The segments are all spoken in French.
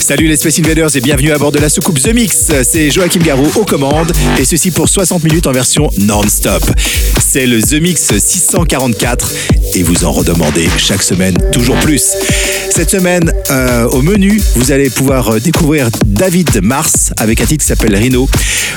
Salut les Space Invaders et bienvenue à bord de la soucoupe The Mix. C'est Joachim Garraud aux commandes et ceci pour 60 minutes en version non-stop. C'est le The Mix 644 et vous en redemandez chaque semaine toujours plus. Cette semaine, euh, au menu, vous allez pouvoir euh, découvrir David Mars avec un titre qui s'appelle Rhino.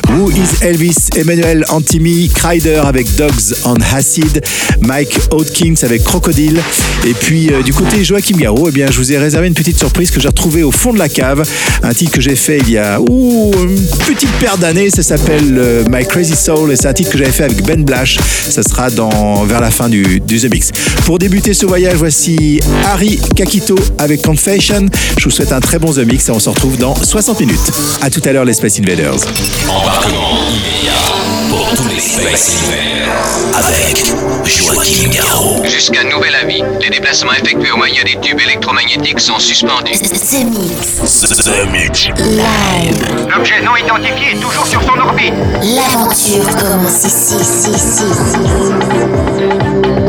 Who is Elvis Emmanuel Antimi, Crider avec Dogs on Acid, Mike Hawkins avec Crocodile. Et puis euh, du côté Joachim Garraud, eh bien, je vous ai réservé une petite surprise que j'ai retrouvée au fond de la cave. Un titre que j'ai fait il y a ouh, une petite paire d'années. Ça s'appelle euh, My Crazy Soul et c'est un titre que j'avais fait avec Ben Blash. Ça sera dans, vers la fin du, du The Mix. Pour débuter ce voyage, voici Harry Kakito avec Confession. Je vous souhaite un très bon The Mix et on se retrouve dans 60 minutes. À tout à l'heure les Space Invaders. Embarquement Space avec Joachim Garraud. Jusqu'à nouvel avis, les déplacements effectués au moyen des tubes électromagnétiques sont suspendus. The Mix. The Mix. Live. L'objet non identifié est toujours sur son orbite. L'aventure commence ici, ici, ici, ici.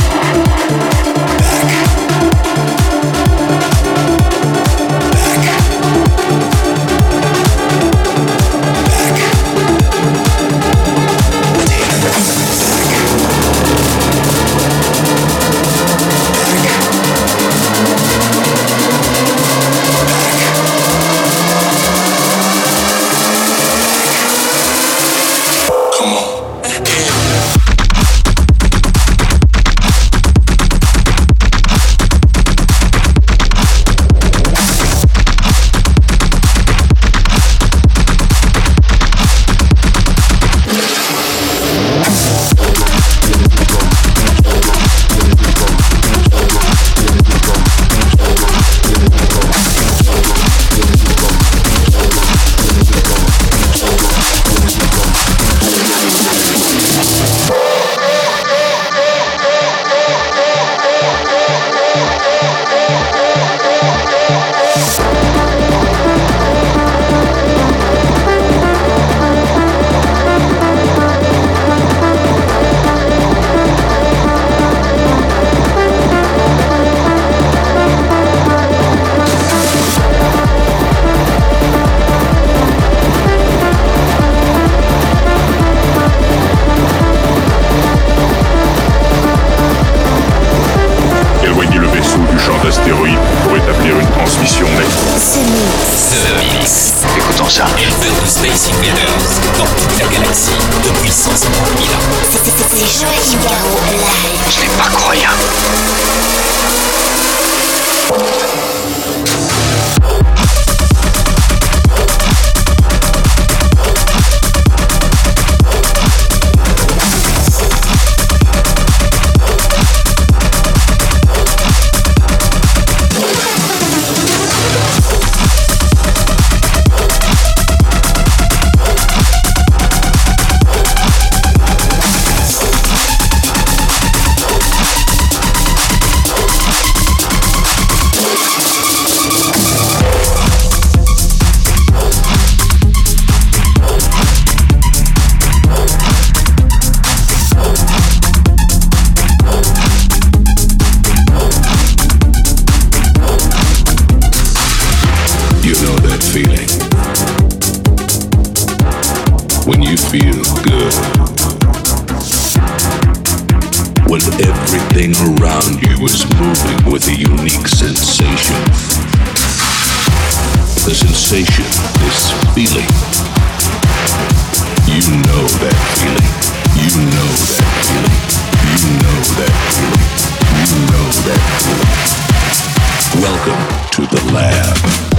Welcome to the lab.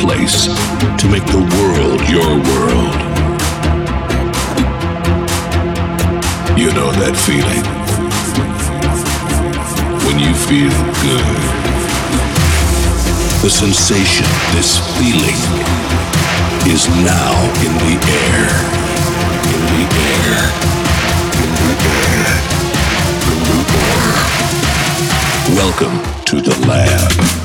place to make the world your world. You know that feeling when you feel good. The sensation, this feeling, is now in the air. In the air. In the air. In the air. Welcome to the lab.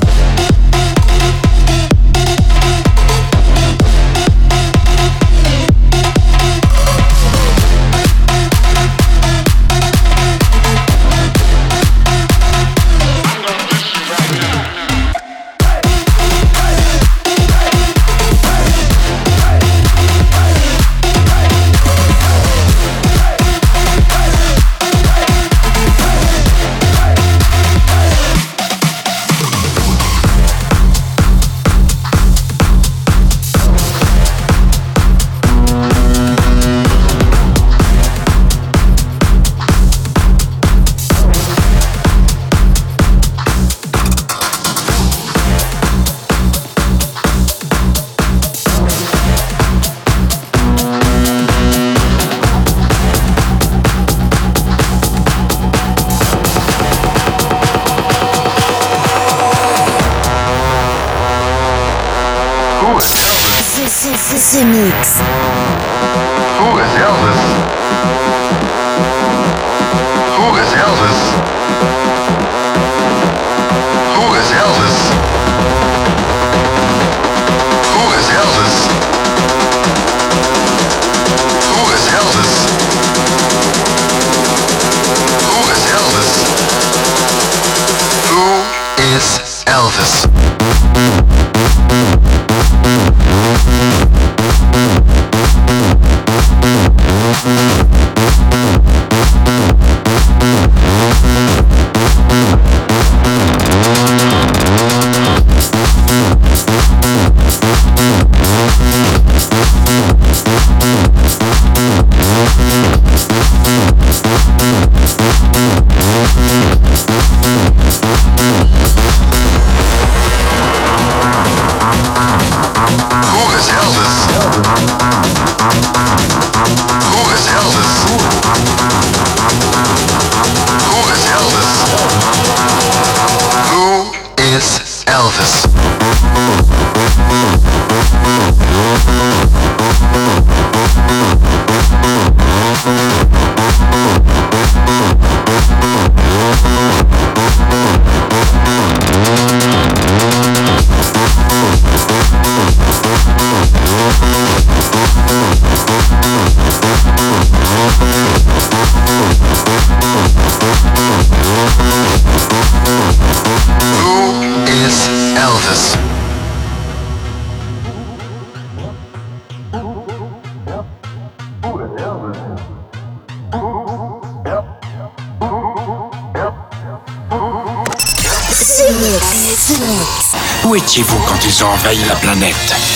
Ils ont envahi la planète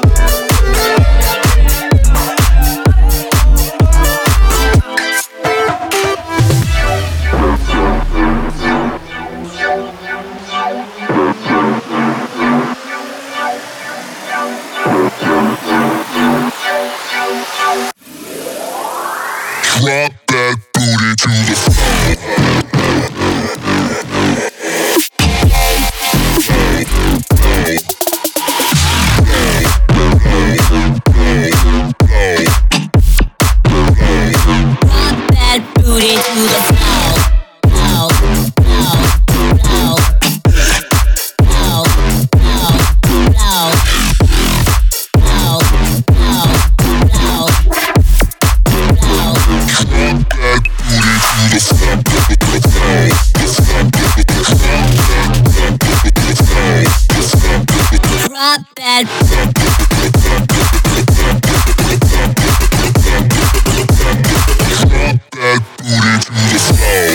Booty to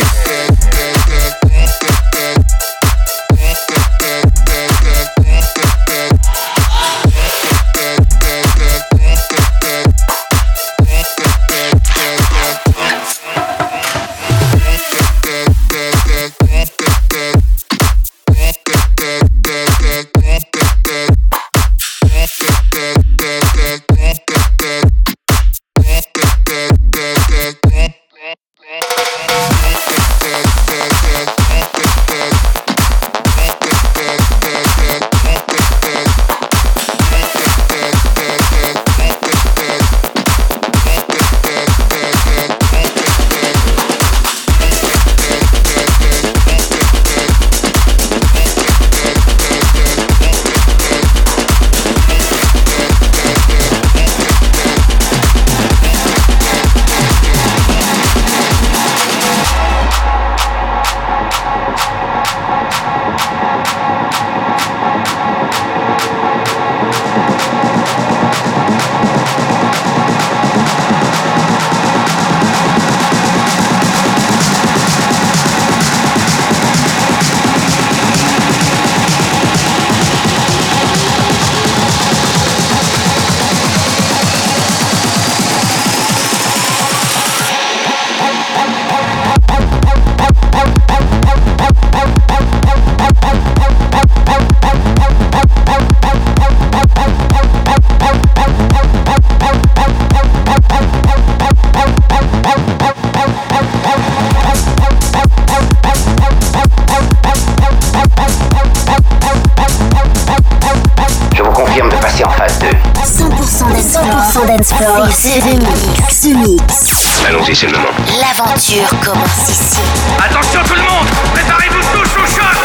passer en phase 2. 100% dance floor. 100% dance floor. C'est The Mix. The Mix. Allons-y, c'est le moment. L'aventure commence ici. Attention tout le monde Préparez-vous tous au choc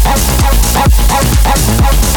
Thank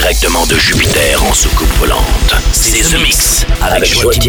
directement de Jupiter en soucoupe volante. C'est The Mix avec Joachim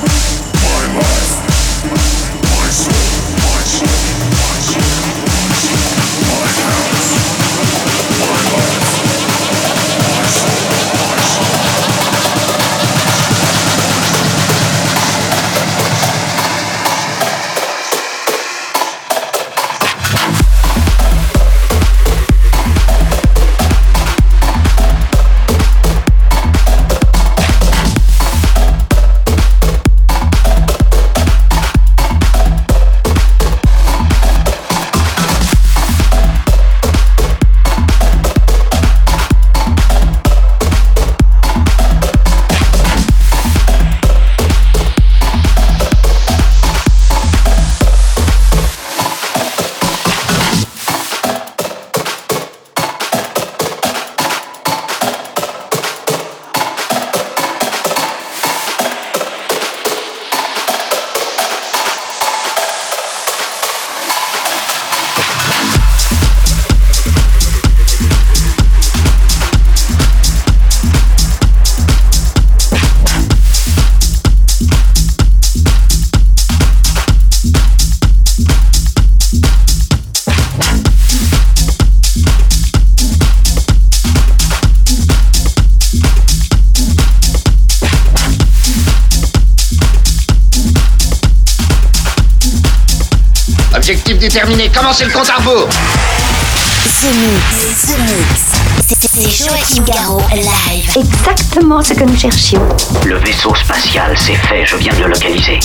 Commencez le compte à rebours. The Mix, The Mix. C'est Joachim Garraud live. Exactement ce que nous cherchions. Le vaisseau spatial, c'est fait, je viens de le localiser.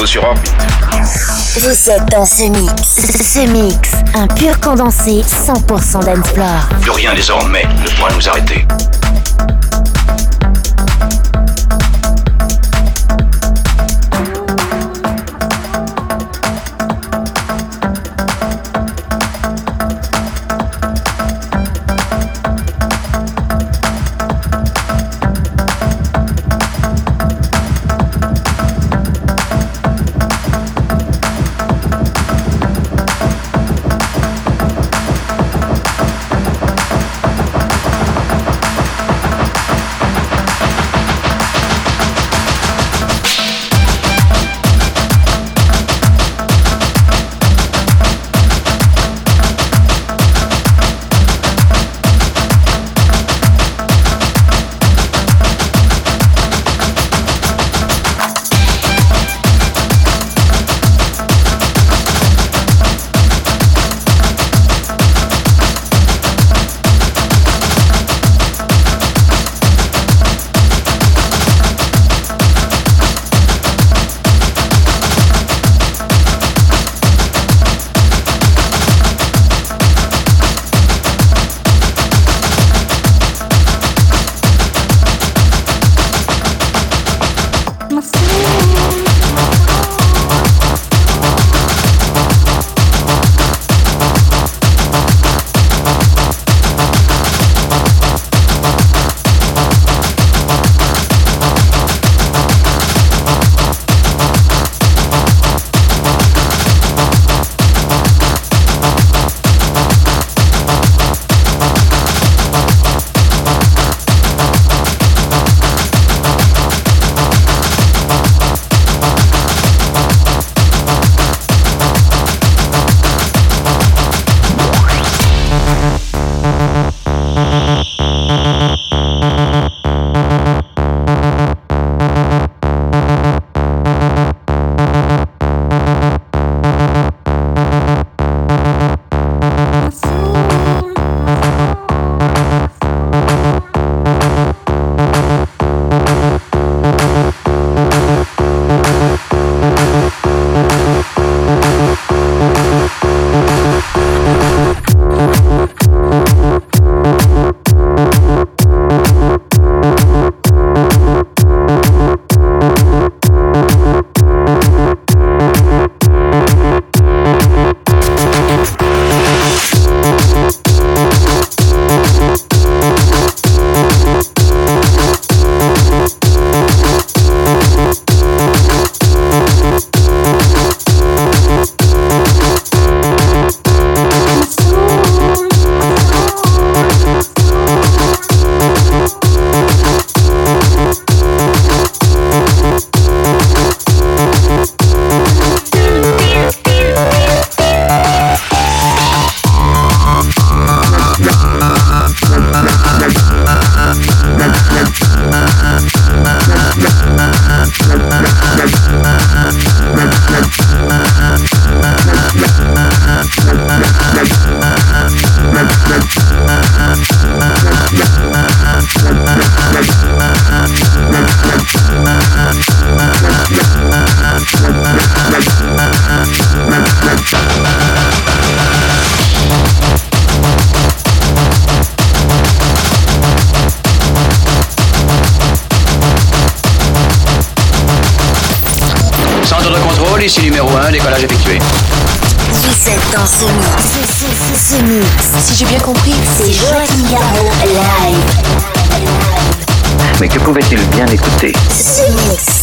Nouveau sur orbite. Vous êtes dans ce mix. Ce mix, un pur condensé 100% d'Ensplore. Plus rien désormais ne pourra nous arrêter. Dans ce mix. Ce, ce, ce mix. Si j'ai bien compris, c'est Joachim Garraud live. Mais que pouvait-il bien écouter? Ce mix.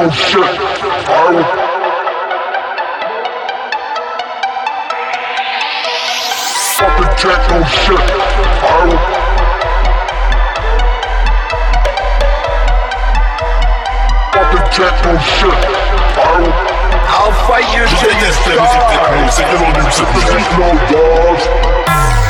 lyrical shit. I'll Fucking techno shit. I techno shit. I'll fight you till you finish the music. There's no dogs.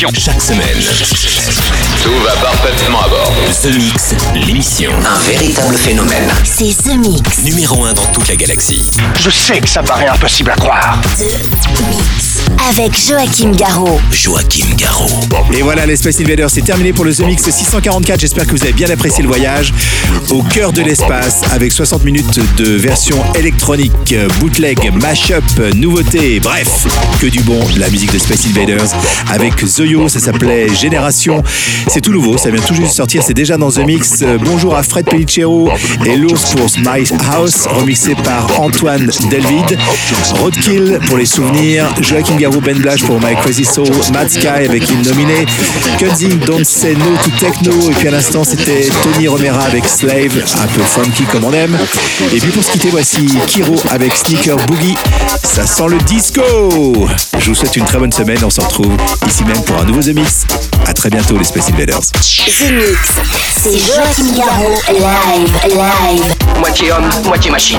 Chaque semaine, Tout va parfaitement à bord. The Mix, l'émission. Un véritable phénomène. C'est The Mix. Numéro 1 dans toute la galaxie. Je sais que ça paraît impossible à croire. The Mix. Avec Joachim Garraud. Joachim Garraud. Et voilà, l'Espace Invader, c'est terminé pour le The Mix 644. J'espère que vous avez bien apprécié le voyage au cœur de l'espace avec 60 minutes de version électronique, bootleg, mashup, nouveauté, bref, que du bon, de la musique de Space Invaders avec Zoyo, ça s'appelait Génération. C'est tout nouveau, ça vient tout juste de sortir, c'est déjà dans The Mix. Euh, Bonjour à Fred Pellicero et l'ours pour My House, remixé par Antoine Delvid. Roadkill pour les souvenirs, Joachim Garou, Ben Blash pour My Crazy Soul, Mad Sky avec une nominée, Kunzing Don't Say No to Techno, et puis à l'instant c'était Tony Romera avec Slave, un peu funky comme on aime. Et puis pour se quitter, voici Kiro avec Sneaker Boogie. Ça sent le disco Je vous souhaite une très bonne semaine, on se retrouve ici même pour un nouveau The Mix. À très bientôt les Space Invaders. The Mix. C'est Joachim Garraud. Live, live. Moitié homme, moitié machine.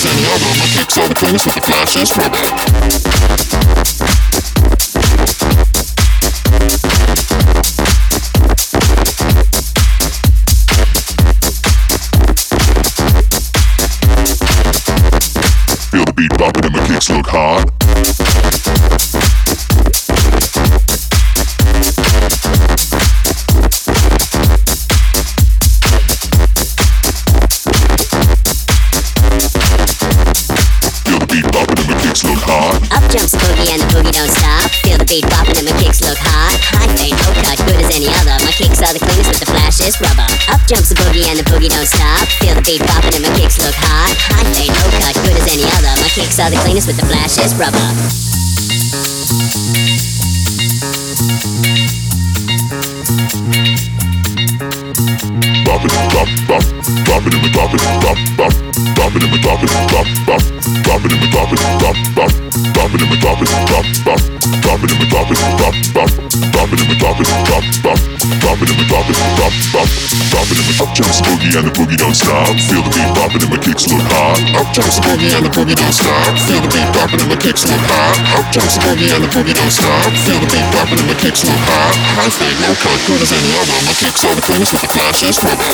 as any other. My kicks on cruise with the flashes from it. look hot. Boogie and the boogie don't stop. Feel the beat bopping and my kicks look hot. High fade, no cut, good as any other. My kicks are the cleanest with the flashiest rubber. Bopping, bop, bop, bopping and my bopping, bop, bop, bopping and my bopping, bop, bop, bopping and my bopping, bop, bop, Drop it and we drop it, drop, drop. Drop it and we drop it, drop, drop. Drop it and we drop it, drop, drop. Drop it and we drop it, drop, drop. Drop it and we up jumps boogie and the boogie don't stop. Feel the beat popping and my kicks look hot. Up jumps boogie and the boogie don't stop. Feel the beat popping and my kicks look hot. Up jumps boogie and the boogie don't stop. Feel the beat popping and my kicks look hot. High fade, no cut, cool as any other. My kicks are the coolest with the flashes. Rubber.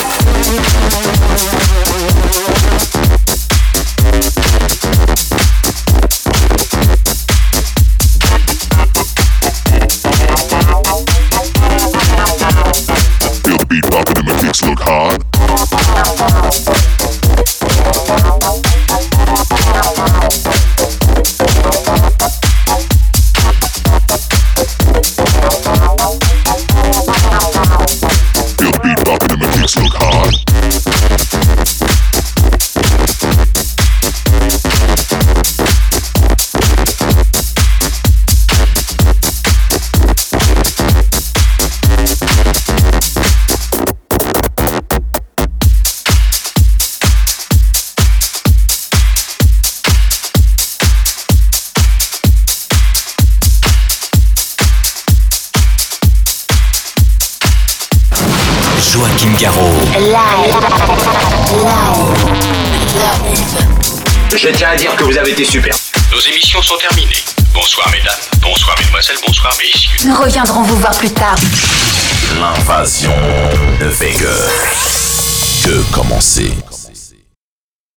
Sont terminées. Bonsoir mesdames, bonsoir mesdemoiselles, bonsoir messieurs. Nous reviendrons vous voir plus tard. L'invasion de Vega. Que commencer